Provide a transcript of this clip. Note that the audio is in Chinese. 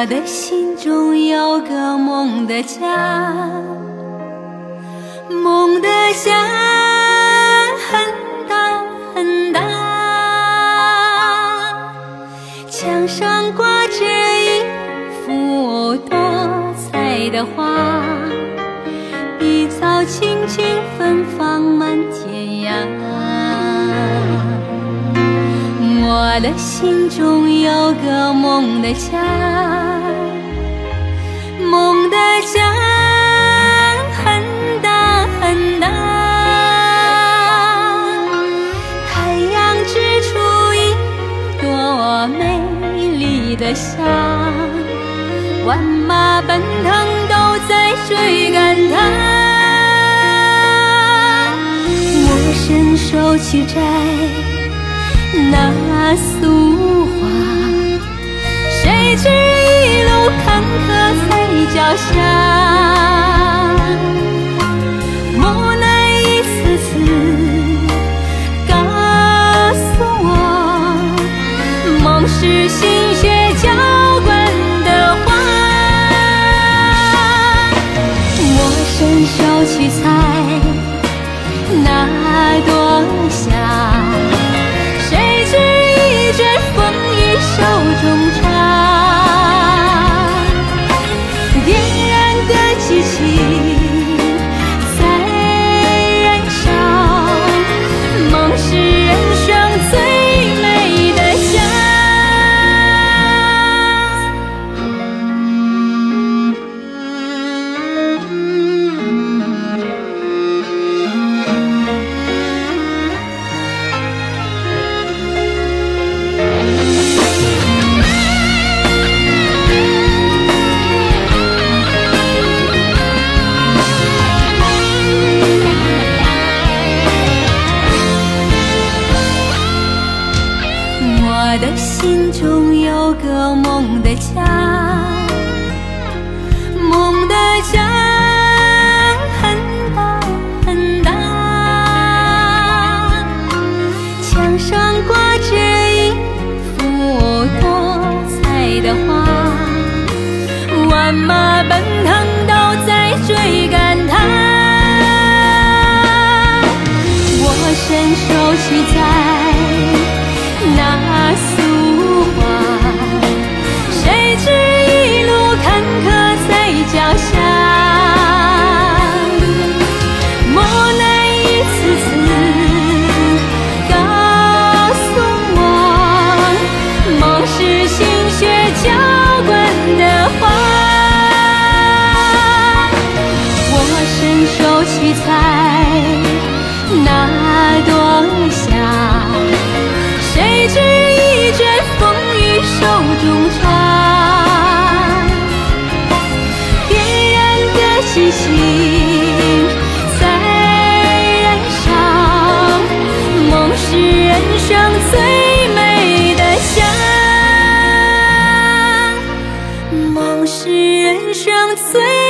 我的心中有个梦的家，梦的家很大很大，墙上挂着一幅多彩的画，碧草青青芬芳满天涯。我的心中有个梦的家，梦的家很大很大，太阳织出一朵美丽的霞，万马奔腾都在追赶它。我伸手去摘。那束花，谁知一路坎坷在脚下，无奈一次次告诉我，梦是心血浇灌的花。我伸手去采中心中有个梦的家，梦的家很大很大，墙上挂着一幅多彩的画，万马奔去采那朵霞。谁知一阵风雨手中插，点燃的激情在燃烧，梦是人生最美的家，梦是人生最。